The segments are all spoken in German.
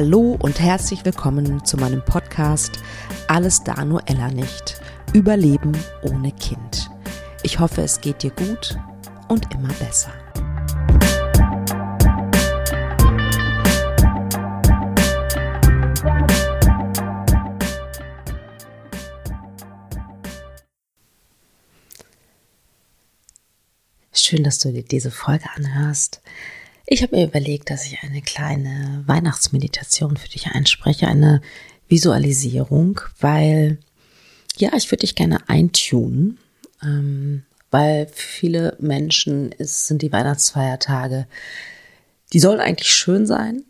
Hallo und herzlich willkommen zu meinem Podcast Alles da nur Ella nicht. Überleben ohne Kind. Ich hoffe, es geht dir gut und immer besser. Schön, dass du dir diese Folge anhörst. Ich habe mir überlegt, dass ich eine kleine Weihnachtsmeditation für dich einspreche, eine Visualisierung, weil ja, ich würde dich gerne eintunen, ähm, weil für viele Menschen ist, sind die Weihnachtsfeiertage, die sollen eigentlich schön sein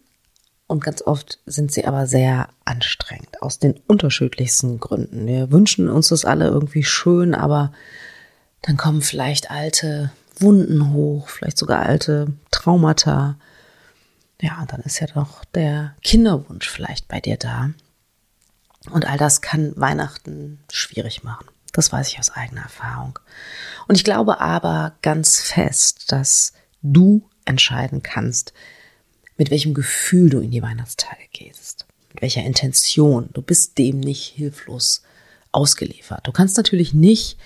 und ganz oft sind sie aber sehr anstrengend aus den unterschiedlichsten Gründen. Wir wünschen uns das alle irgendwie schön, aber dann kommen vielleicht alte Wunden hoch, vielleicht sogar alte Traumata. Ja, dann ist ja doch der Kinderwunsch vielleicht bei dir da. Und all das kann Weihnachten schwierig machen. Das weiß ich aus eigener Erfahrung. Und ich glaube aber ganz fest, dass du entscheiden kannst, mit welchem Gefühl du in die Weihnachtstage gehst, mit welcher Intention. Du bist dem nicht hilflos ausgeliefert. Du kannst natürlich nicht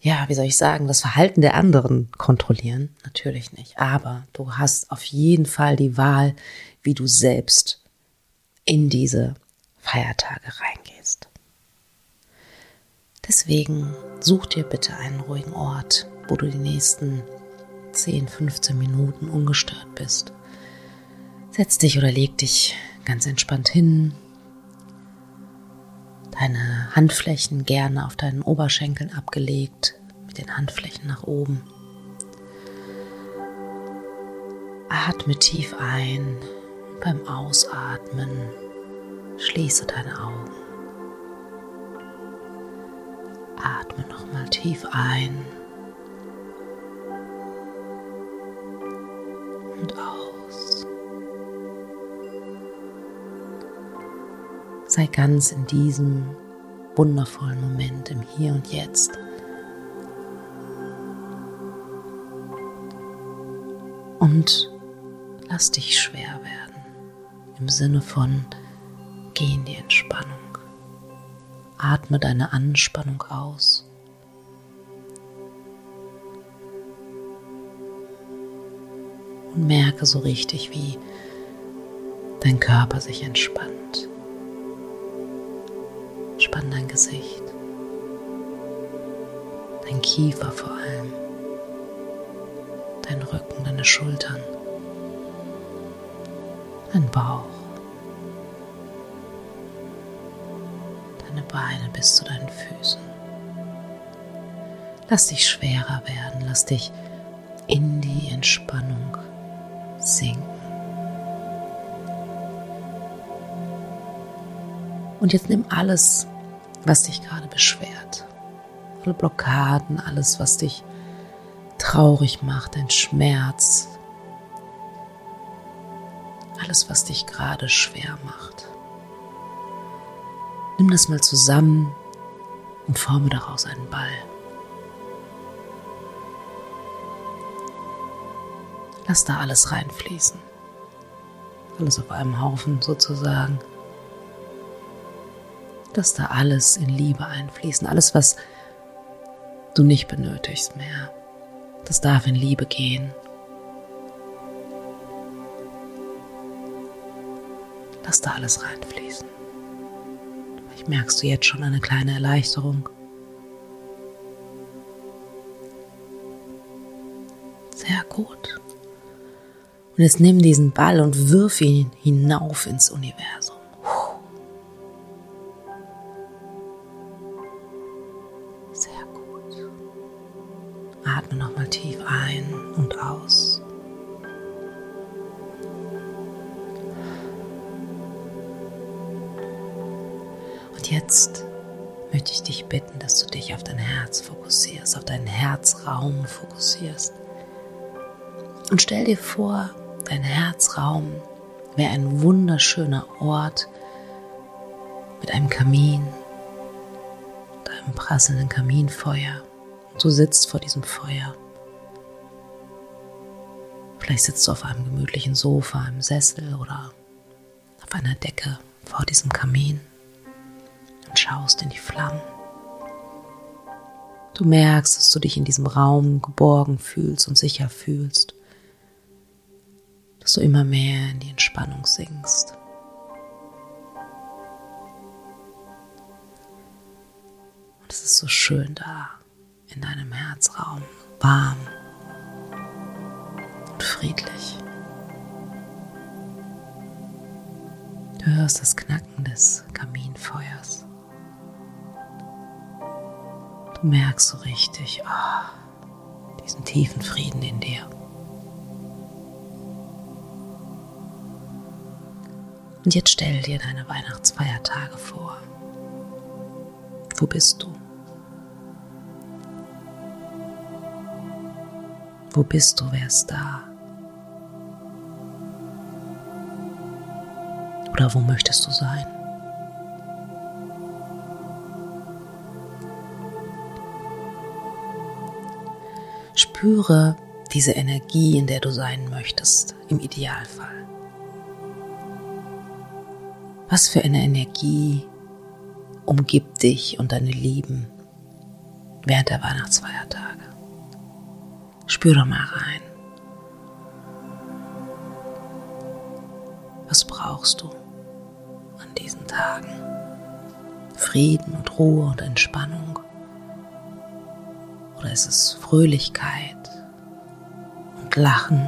ja, wie soll ich sagen, das Verhalten der anderen kontrollieren? Natürlich nicht. Aber du hast auf jeden Fall die Wahl, wie du selbst in diese Feiertage reingehst. Deswegen such dir bitte einen ruhigen Ort, wo du die nächsten 10, 15 Minuten ungestört bist. Setz dich oder leg dich ganz entspannt hin. Deine Handflächen gerne auf deinen Oberschenkeln abgelegt, mit den Handflächen nach oben. Atme tief ein. Beim Ausatmen schließe deine Augen. Atme nochmal tief ein Sei ganz in diesem wundervollen Moment im Hier und Jetzt. Und lass dich schwer werden. Im Sinne von geh in die Entspannung. Atme deine Anspannung aus. Und merke so richtig, wie dein Körper sich entspannt. Spann dein Gesicht, dein Kiefer vor allem. Dein Rücken, deine Schultern, dein Bauch, deine Beine bis zu deinen Füßen. Lass dich schwerer werden, lass dich in die Entspannung sinken. Und jetzt nimm alles, was dich gerade beschwert. Alle Blockaden, alles, was dich traurig macht, ein Schmerz, alles, was dich gerade schwer macht. Nimm das mal zusammen und forme daraus einen Ball. Lass da alles reinfließen. Alles auf einem Haufen sozusagen. Lass da alles in Liebe einfließen. Alles, was du nicht benötigst mehr. Das darf in Liebe gehen. Lass da alles reinfließen. Vielleicht merkst du jetzt schon eine kleine Erleichterung. Sehr gut. Und jetzt nimm diesen Ball und wirf ihn hinauf ins Universum. Atme nochmal tief ein und aus. Und jetzt möchte ich dich bitten, dass du dich auf dein Herz fokussierst, auf deinen Herzraum fokussierst. Und stell dir vor, dein Herzraum wäre ein wunderschöner Ort mit einem Kamin, einem prasselnden Kaminfeuer. Du sitzt vor diesem Feuer. Vielleicht sitzt du auf einem gemütlichen Sofa, einem Sessel oder auf einer Decke vor diesem Kamin und schaust in die Flammen. Du merkst, dass du dich in diesem Raum geborgen fühlst und sicher fühlst, dass du immer mehr in die Entspannung sinkst. Und es ist so schön da in deinem Herzraum, warm und friedlich. Du hörst das Knacken des Kaminfeuers. Du merkst so richtig oh, diesen tiefen Frieden in dir. Und jetzt stell dir deine Weihnachtsfeiertage vor. Wo bist du? Wo bist du? Wer ist da? Oder wo möchtest du sein? Spüre diese Energie, in der du sein möchtest, im Idealfall. Was für eine Energie umgibt dich und deine Lieben während der Weihnachtsfeiertage? Spür doch mal rein. Was brauchst du an diesen Tagen? Frieden und Ruhe und Entspannung? Oder ist es Fröhlichkeit und Lachen?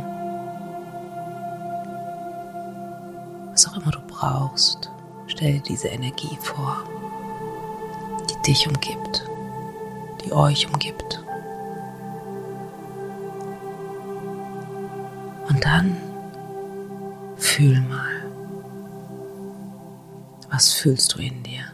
Was auch immer du brauchst, stell dir diese Energie vor, dich umgibt, die euch umgibt. Und dann fühl mal, was fühlst du in dir?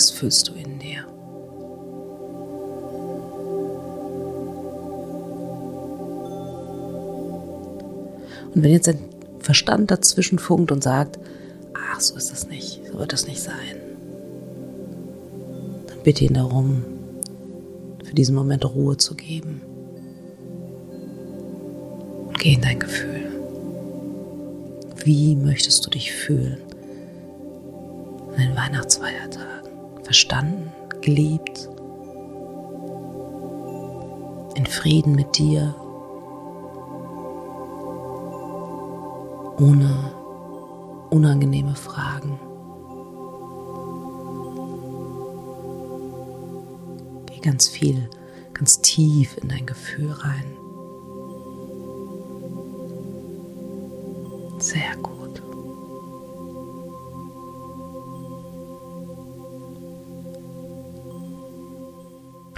Was fühlst du in dir? Und wenn jetzt dein Verstand dazwischen funkt und sagt, ach, so ist das nicht, so wird das nicht sein, dann bitte ihn darum, für diesen Moment Ruhe zu geben. Und geh in dein Gefühl. Wie möchtest du dich fühlen an den Weihnachtsfeiertagen? Verstanden, geliebt, in Frieden mit dir ohne unangenehme Fragen. Geh ganz viel, ganz tief in dein Gefühl rein. Sehr gut.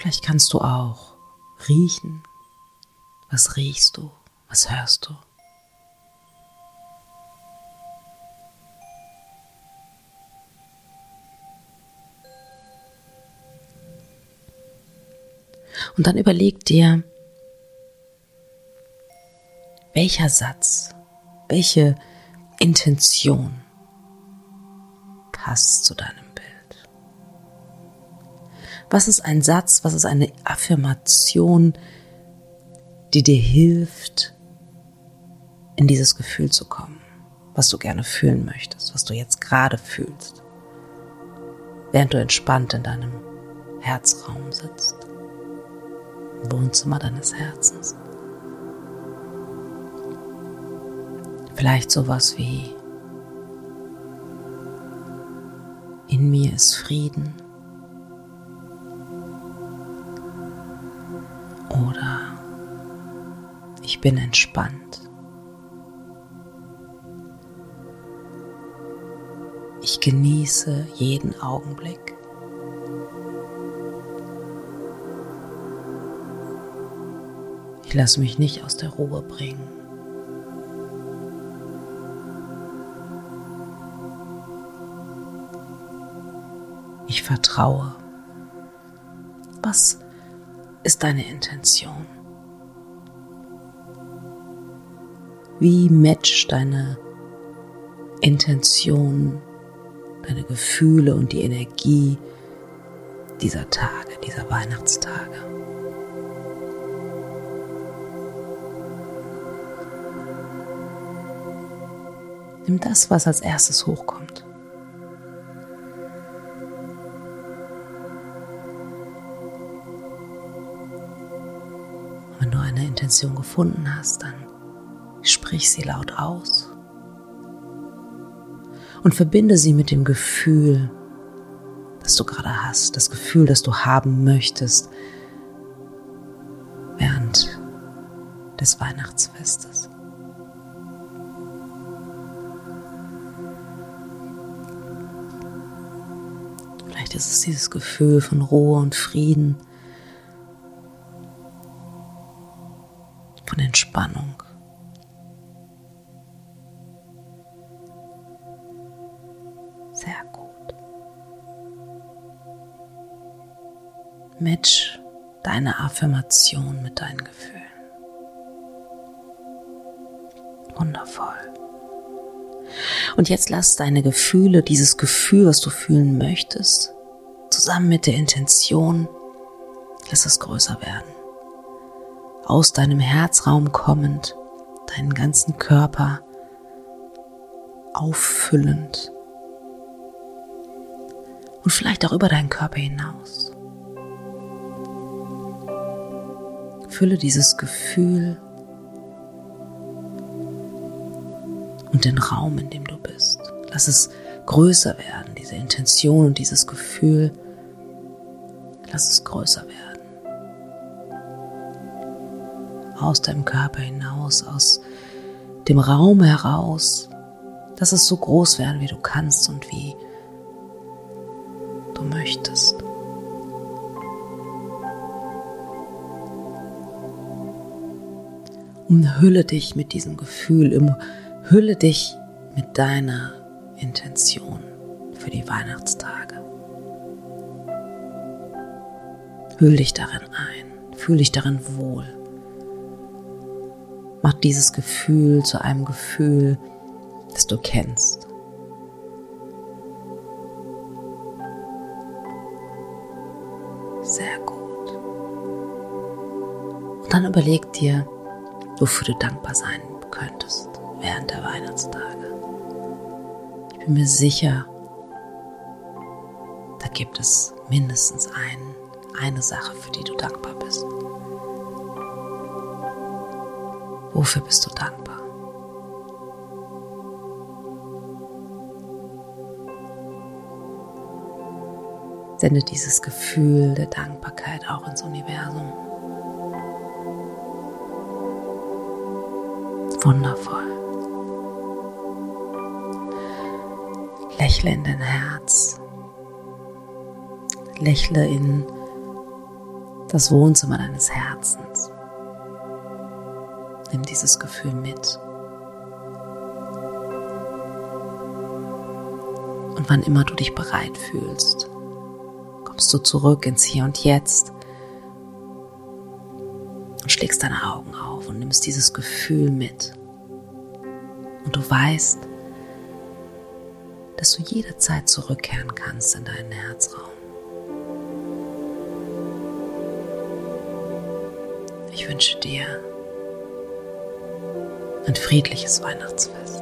Vielleicht kannst du auch riechen. Was riechst du? Was hörst du? Und dann überleg dir, welcher Satz, welche Intention passt zu deinem. Was ist ein Satz, was ist eine Affirmation, die dir hilft, in dieses Gefühl zu kommen, was du gerne fühlen möchtest, was du jetzt gerade fühlst, während du entspannt in deinem Herzraum sitzt. Wohnzimmer deines Herzens. Vielleicht sowas wie in mir ist Frieden oder ich bin entspannt. Ich genieße jeden Augenblick. Ich lasse mich nicht aus der Ruhe bringen. Ich vertraue. Was ist deine Intention? Wie matcht deine Intention, deine Gefühle und die Energie dieser Tage, dieser Weihnachtstage. Nimm das, was als erstes hochkommt. Intention gefunden hast, dann sprich sie laut aus und verbinde sie mit dem Gefühl, das du gerade hast, das Gefühl, das du haben möchtest während des Weihnachtsfestes. Vielleicht ist es dieses Gefühl von Ruhe und Frieden, von Entspannung. Sehr gut. Match deine Affirmation mit deinen Gefühlen. Wundervoll. Und jetzt lass deine Gefühle, dieses Gefühl, was du fühlen möchtest, zusammen mit der Intention, lass es größer werden. Aus deinem Herzraum kommend, deinen ganzen Körper auffüllend und vielleicht auch über deinen Körper hinaus. Fülle dieses Gefühl und den Raum, in dem du bist. Lass es größer werden, diese Intention und dieses Gefühl. Lass es größer werden. Aus deinem Körper hinaus, aus dem Raum heraus. Lass es so groß werden, wie du kannst und wie du möchtest. Umhülle dich mit diesem Gefühl, umhülle dich mit deiner Intention für die Weihnachtstage. Hüll dich darin ein, fühl dich darin wohl. Mach dieses Gefühl zu einem Gefühl, das du kennst. Sehr gut. Und dann überleg dir, wofür du dankbar sein könntest während der Weihnachtstage. Ich bin mir sicher, da gibt es mindestens ein, eine Sache, für die du dankbar bist. Wofür bist du dankbar? Sende dieses Gefühl der Dankbarkeit auch ins Universum. Wundervoll. Lächle in dein Herz. Lächle in das Wohnzimmer deines Herzens. Nimm dieses Gefühl mit. Und wann immer du dich bereit fühlst, kommst du zurück ins Hier und Jetzt und schlägst deine Augen auf und nimmst dieses Gefühl mit. Und du weißt, dass du jederzeit zurückkehren kannst in deinen Herzraum. Ich wünsche dir ein friedliches Weihnachtsfest.